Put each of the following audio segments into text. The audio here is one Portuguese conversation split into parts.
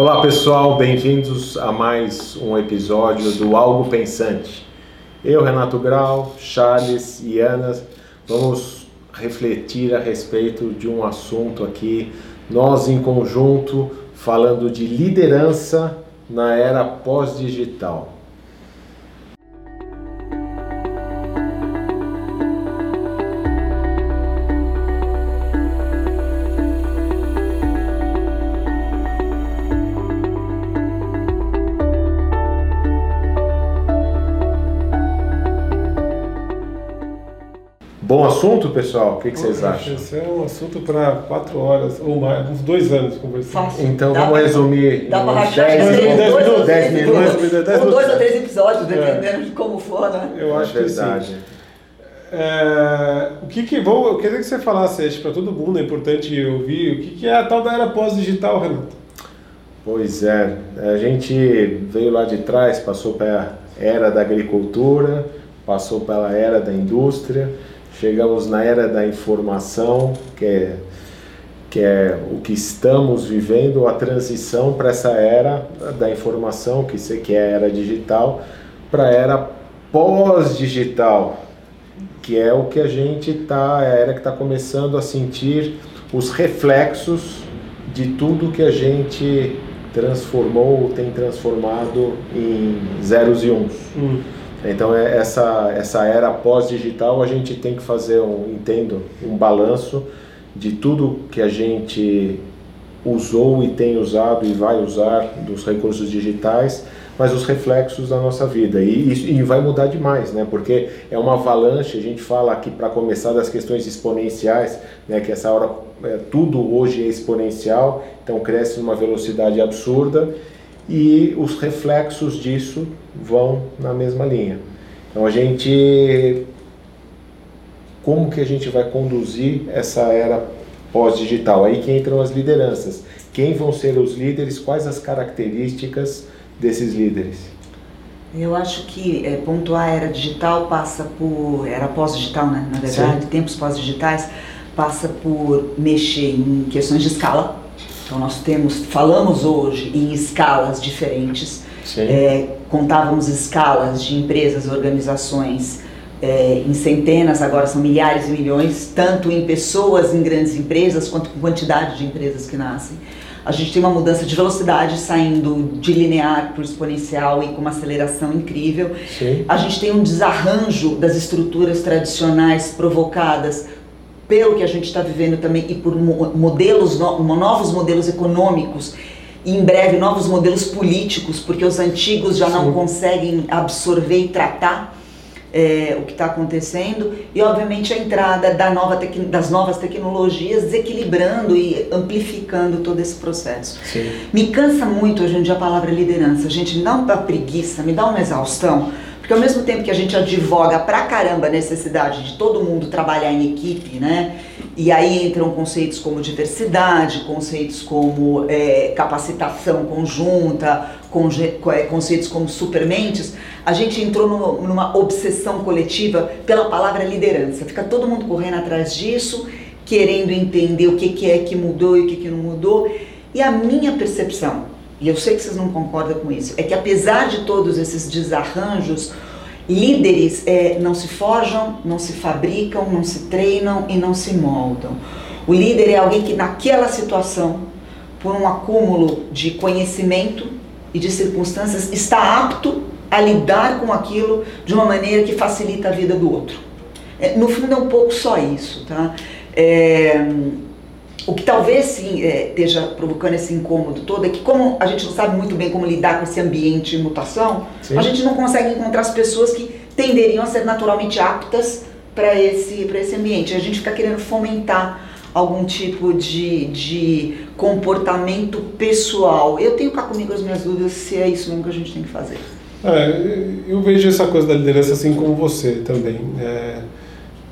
Olá pessoal, bem-vindos a mais um episódio do Algo Pensante. Eu, Renato Grau, Charles e Ana vamos refletir a respeito de um assunto aqui, nós em conjunto, falando de liderança na era pós-digital. Assunto, pessoal? O que, que vocês acham? Esse é um assunto para quatro horas ou mais, uns dois anos conversando. Fácil. Então Dá vamos pra- resumir Dá pra 10 em minutos, dois ou 10 três minutos. dez Ou dois ou três episódios, É. dependendo de como for, né? Eu acho que sim. verdade. É, o que que vou, eu queria que você falasse, acho para todo mundo é importante ouvir, o que que é a tal da era pós-digital, Renato? Pois é, a gente veio lá de trás, passou pela era da agricultura, passou pela era da indústria, chegamos na era da informação, que é, que é o que estamos vivendo, a transição para essa era da informação, que, se- que é a era digital, para a era pós-digital, que é o que a gente está, é a era que está começando a sentir os reflexos de tudo que a gente transformou, tem transformado em zeros e uns. Hum. Então é essa essa era pós-digital a gente tem que fazer um entendo um balanço de tudo que a gente usou e tem usado e vai usar dos recursos digitais, mas os reflexos da nossa vida e, isso- e vai mudar demais, né? Porque é uma avalanche. A gente fala aqui para começar das questões exponenciais, né? Que essa hora é, tudo hoje é exponencial, então cresce numa velocidade absurda e os reflexos disso vão na mesma linha. Então a gente como que a gente vai conduzir essa era pós-digital? Aí que entram as lideranças. Quem vão ser os líderes? Quais as características desses líderes? Eu acho que é, pontuar a era digital passa por. Era pós-digital, né? Na verdade, tempos pós-digitais, passa por mexer em questões de escala. Então, nós temos, falamos hoje em escalas diferentes. É, contávamos escalas de empresas, organizações é, em centenas, agora são milhares e milhões, tanto em pessoas em grandes empresas quanto com quantidade de empresas que nascem. A gente tem uma mudança de velocidade saindo de linear para o exponencial e com uma aceleração incrível. Sim. A gente tem um desarranjo das estruturas tradicionais provocadas pelo que a gente está vivendo também e por mo- modelos, no- novos modelos econômicos e em breve novos modelos políticos, porque os antigos já não Sim. conseguem absorver e tratar é, o que está acontecendo e obviamente a entrada da nova das novas tecnologias desequilibrando e amplificando todo esse processo. Sim. Me cansa muito hoje em dia a palavra liderança. Gente, me dá uma preguiça, me dá uma exaustão. Porque ao mesmo tempo que a gente advoga pra caramba a necessidade de todo mundo trabalhar em equipe, né? E aí entram conceitos como diversidade, conceitos como é, capacitação conjunta, é, conceitos como supermentes, a gente entrou numa, numa obsessão coletiva pela palavra liderança. Fica todo mundo correndo atrás disso, querendo entender o que, que é que mudou e o que, que não mudou. E a minha percepção, e eu sei que vocês não concordam com isso, é que apesar de todos esses desarranjos, líderes é, não se forjam, não se fabricam, não se treinam e não se moldam. O líder é alguém que naquela situação, por um acúmulo de conhecimento e de circunstâncias, está apto a lidar com aquilo de uma maneira que facilita a vida do outro. É, no fundo é um pouco só isso, tá? É, o que talvez sim é, esteja provocando esse incômodo todo é que como a gente não sabe muito bem como lidar com esse ambiente de mutação, Sim. a gente não consegue encontrar as pessoas que tenderiam a ser naturalmente aptas para esse, pra esse ambiente. A gente fica querendo fomentar algum tipo de, de comportamento pessoal. Eu tenho cá comigo as minhas dúvidas se é isso mesmo que a gente tem que fazer. É, eu vejo essa coisa da liderança assim como você também. É,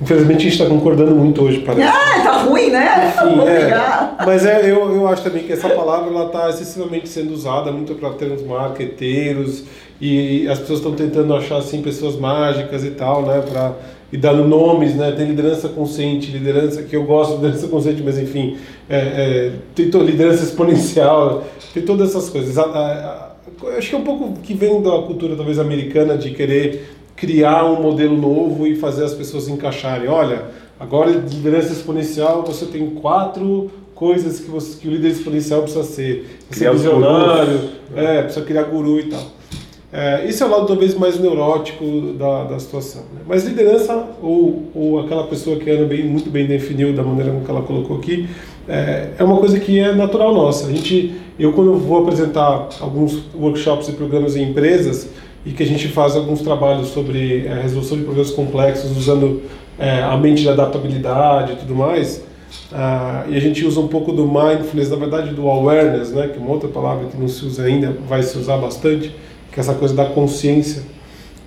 Infelizmente a gente está concordando muito hoje, parece. Ah, tá ruim, né? Enfim, é, mas é, eu, eu acho também que essa palavra ela está excessivamente sendo usada muito para termos marqueteiros e, as pessoas estão tentando achar assim pessoas mágicas e tal, né, para e dando nomes, né? Tem liderança consciente, liderança que eu gosto de liderança consciente, mas enfim, é, é, tem toda liderança exponencial, tem todas essas coisas. A, a, a, acho que é um pouco que vem da cultura talvez americana de querer criar um modelo novo e fazer as pessoas encaixarem. Olha, agora liderança exponencial você tem quatro coisas que, você, que o líder exponencial precisa ser. Precisa ser visionário, é, precisa criar guru e tal. É, esse é o lado talvez mais neurótico da, da situação. Né? Mas liderança, ou, ou aquela pessoa que a Ana bem, muito bem definiu da maneira como ela colocou aqui, é, é uma coisa que é natural nossa. A gente, eu quando vou apresentar alguns workshops e programas em empresas, e que a gente faz alguns trabalhos sobre é, resolução de problemas complexos usando é, a mente de adaptabilidade e tudo mais. Uh, e a gente usa um pouco do mindfulness, na verdade do awareness, né, que é uma outra palavra que não se usa ainda, vai se usar bastante, que é essa coisa da consciência,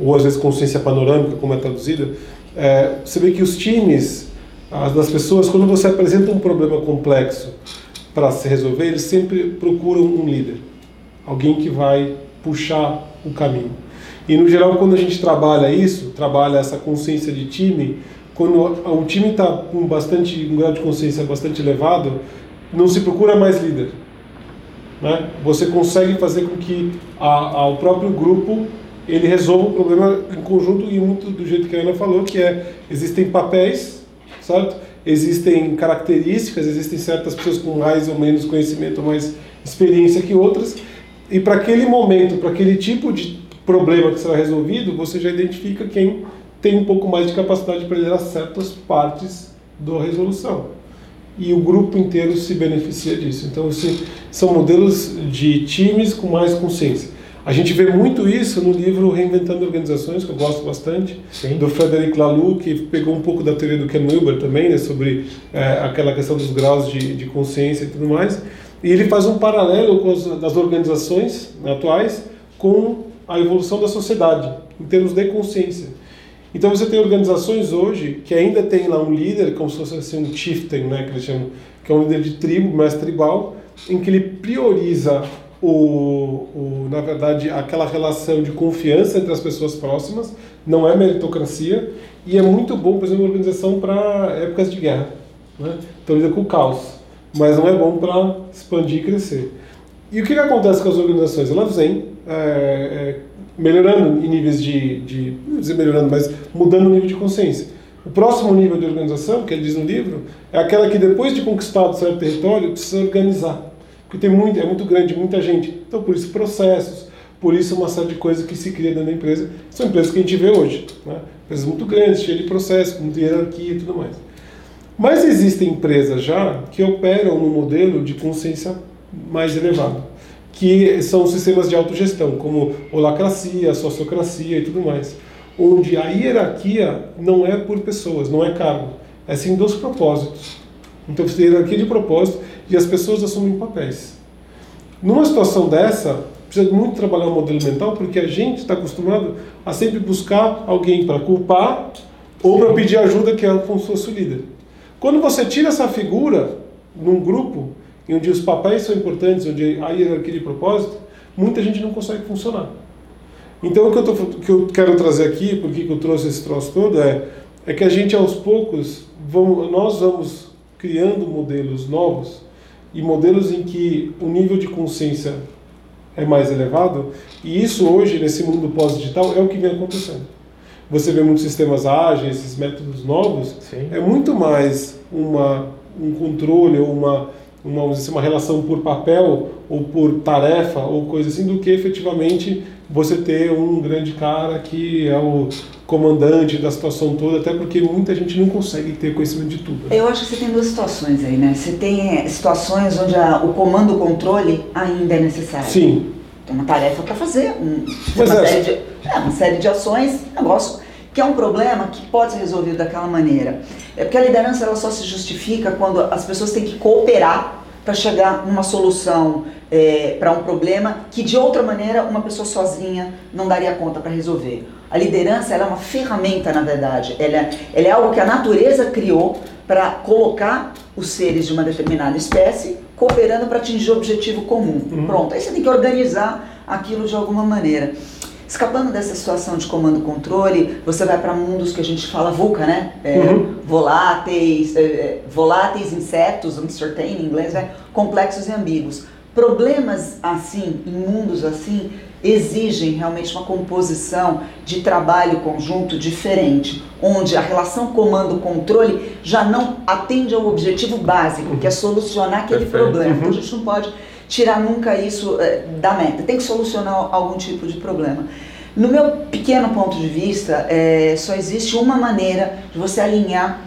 ou às vezes consciência panorâmica, como é traduzida. É, você vê que os times, as das pessoas, quando você apresenta um problema complexo para se resolver, eles sempre procuram um líder, alguém que vai puxar o caminho. E no geral, quando a gente trabalha isso, trabalha essa consciência de time, quando o time está com bastante um grau de consciência bastante elevado, não se procura mais líder. Né? Você consegue fazer com que a, o próprio grupo ele resolva o problema em conjunto e muito do jeito que a Ana falou, que é existem papéis, certo? Existem características, existem certas pessoas com mais ou menos conhecimento, mais experiência que outras, e para aquele momento, para aquele tipo de problema que será resolvido, você já identifica quem tem um pouco mais de capacidade para liderar certas partes da resolução. E o grupo inteiro se beneficia disso. Então, são modelos de times com mais consciência. A gente vê muito isso no livro Reinventando Organizações, que eu gosto bastante, Sim. do Frederic Laloux, que pegou um pouco da teoria do Ken Wilber também, né, sobre é, aquela questão dos graus de, de consciência e tudo mais. E ele faz um paralelo com as das organizações atuais com a evolução da sociedade, em termos de consciência. Então você tem organizações hoje que ainda tem lá um líder, como se fosse assim, um chieftain, né, que eles chamam, que é um líder de tribo, mais tribal, em que ele prioriza o, o, na verdade, aquela relação de confiança entre as pessoas próximas, não é meritocracia, e é muito bom, por exemplo, uma organização para épocas de guerra. Né? Então lida com o caos mas não é bom para expandir e crescer. E o que, que acontece com as organizações? Elas vêm é, é, melhorando em níveis de, de, não dizer melhorando, mas mudando o nível de consciência. O próximo nível de organização, que ele diz no livro, é aquela que depois de conquistado certo território precisa organizar, porque tem muito, é muito grande, muita gente. Então por isso processos, por isso uma série de coisas que se cria dentro da empresa. São empresas que a gente vê hoje, né? empresas muito grandes, cheias de processos, com hierarquia e tudo mais. Mas existem empresas já que operam no modelo de consciência mais elevado, que são sistemas de autogestão, como holacracia, sociocracia e tudo mais, onde a hierarquia não é por pessoas, não é cargo, é sim dos propósitos. Então você tem hierarquia de propósito e as pessoas assumem papéis. Numa situação dessa, precisa muito trabalhar o modelo mental, porque a gente está acostumado a sempre buscar alguém para culpar ou para pedir ajuda, que é fosse o líder. Quando você tira essa figura num grupo, onde os papéis são importantes, onde há hierarquia de propósito, muita gente não consegue funcionar. Então, o que eu, tô, que eu quero trazer aqui, por que eu trouxe esse troço todo, é, é que a gente, aos poucos, vamos, nós vamos criando modelos novos e modelos em que o nível de consciência é mais elevado, e isso hoje, nesse mundo pós-digital, é o que vem acontecendo você vê muitos sistemas ágeis, esses métodos novos, Sim. é muito mais uma, um controle ou uma, uma, uma relação por papel ou por tarefa ou coisa assim, do que efetivamente você ter um grande cara que é o comandante da situação toda, até porque muita gente não consegue ter conhecimento de tudo. Né? Eu acho que você tem duas situações aí, né? Você tem eh, situações onde a, o comando, o controle ainda é necessário. Sim. Tem uma tarefa para fazer, um, uma, é, série de, é, uma série de ações, negócio que é um problema que pode ser resolvido daquela maneira. É porque a liderança ela só se justifica quando as pessoas têm que cooperar para chegar numa solução é, para um problema que de outra maneira uma pessoa sozinha não daria conta para resolver. A liderança é uma ferramenta, na verdade. Ela é, ela é algo que a natureza criou para colocar os seres de uma determinada espécie cooperando para atingir o objetivo comum. Uhum. Pronto. Aí você tem que organizar aquilo de alguma maneira. Escapando dessa situação de comando-controle, você vai para mundos que a gente fala VUCA, né? É, uhum. Voláteis, é, é, voláteis, incertos, uncertain em inglês, né? complexos e ambíguos. Problemas assim, em mundos assim, exigem realmente uma composição de trabalho conjunto diferente, onde a relação comando-controle já não atende ao objetivo básico, que é solucionar aquele Perfeito. problema. Uhum. Então a gente não pode tirar nunca isso é, da meta, tem que solucionar algum tipo de problema. No meu pequeno ponto de vista, é, só existe uma maneira de você alinhar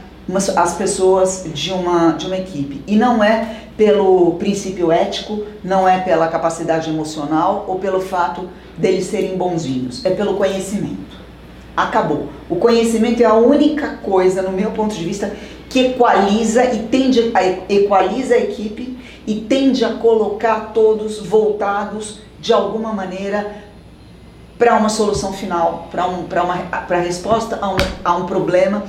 as pessoas de uma, de uma equipe. E não é pelo princípio ético, não é pela capacidade emocional ou pelo fato deles serem bonzinhos, é pelo conhecimento. Acabou. O conhecimento é a única coisa, no meu ponto de vista, que equaliza e tende a equaliza a equipe e tende a colocar todos voltados de alguma maneira para uma solução final, para um, uma pra resposta a um, a um problema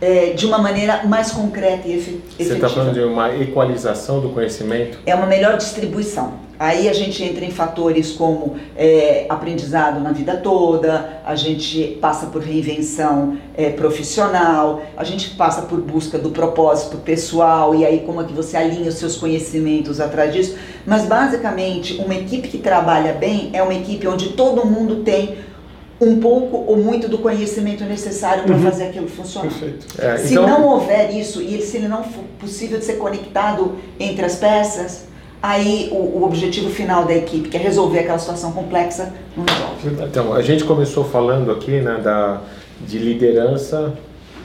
é, de uma maneira mais concreta e efetiva. Você está falando de uma equalização do conhecimento? É uma melhor distribuição. Aí a gente entra em fatores como é, aprendizado na vida toda, a gente passa por reinvenção é, profissional, a gente passa por busca do propósito pessoal e aí como é que você alinha os seus conhecimentos atrás disso. Mas basicamente uma equipe que trabalha bem é uma equipe onde todo mundo tem um pouco ou muito do conhecimento necessário para uhum. fazer aquilo funcionar. É, se então... não houver isso e se ele não for possível de ser conectado entre as peças, aí o, o, objetivo final da equipe, que é resolver aquela situação complexa, não resolve. Então, a gente começou falando aqui né, da, de liderança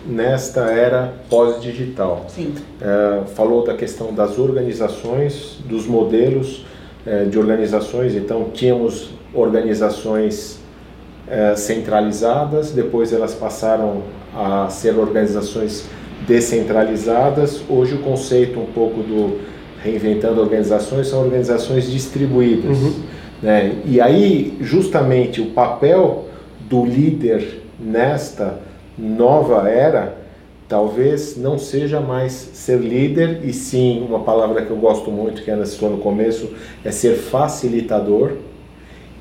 nesta era pós-digital. Sim. É, falou da questão das organizações, dos modelos é, de organizações, então tínhamos organizações é, centralizadas, depois elas passaram a ser organizações descentralizadas. Hoje o conceito um pouco do reinventando organizações são organizações distribuídas. Uhum. Né? E aí justamente o papel do líder nesta nova era talvez não seja mais ser líder e sim uma palavra que eu gosto muito que Ana citou no começo é ser facilitador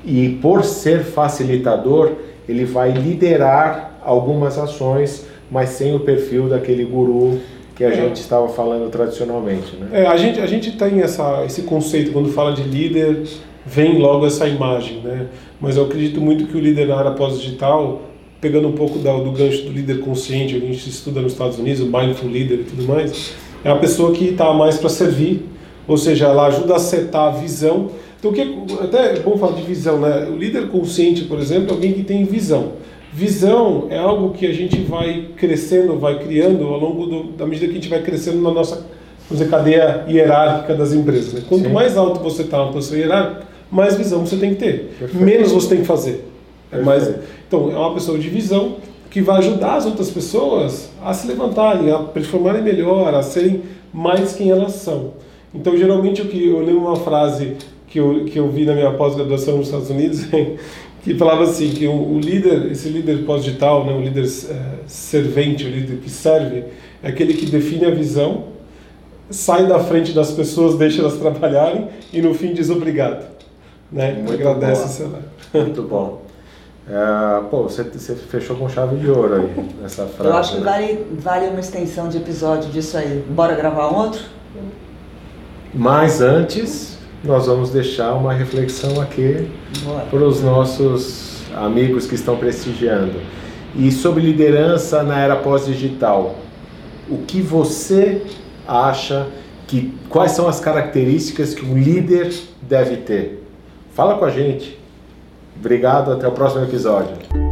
e por ser facilitador, ele vai liderar algumas ações, mas sem o perfil daquele guru que a é. gente estava falando tradicionalmente. Né? É, a, gente, a gente tem essa, esse conceito, quando fala de líder, vem logo essa imagem, né? mas eu acredito muito que o líder na área pós-digital, pegando um pouco da, do gancho do líder consciente, a gente estuda nos Estados Unidos, o mindful leader e tudo mais, é a pessoa que está mais para servir, ou seja, ela ajuda a setar a visão então, o que até é bom falar de visão, né? O líder consciente, por exemplo, é alguém que tem visão. Visão é algo que a gente vai crescendo, vai criando ao longo do, da medida que a gente vai crescendo na nossa dizer, cadeia hierárquica das empresas. Né? Quanto Sim. mais alto você está na posição hierárquica, mais visão você tem que ter. Perfeito. Menos você tem que fazer. É mais, então, é uma pessoa de visão que vai ajudar as outras pessoas a se levantarem, a performarem melhor, a serem mais quem elas são. Então, geralmente, o que eu lembro uma frase que eu, que eu vi na minha pós-graduação nos Estados Unidos, que falava assim, que o, o líder, esse líder pós-digital, né, o líder é, servente, o líder que serve, é aquele que define a visão, sai da frente das pessoas, deixa elas trabalharem e no fim diz obrigado. Né? Muito Agradece boa. Muito bom. É, pô, você, você, fechou com chave de ouro aí nessa frase. Eu acho que né? vale, vale uma extensão de episódio disso aí. Bora gravar um outro? Mas antes, nós vamos deixar uma reflexão aqui para os nossos amigos que estão prestigiando. E sobre liderança na era pós-digital, o que você acha que quais são as características que um líder deve ter? Fala com a gente. Obrigado, até o próximo episódio.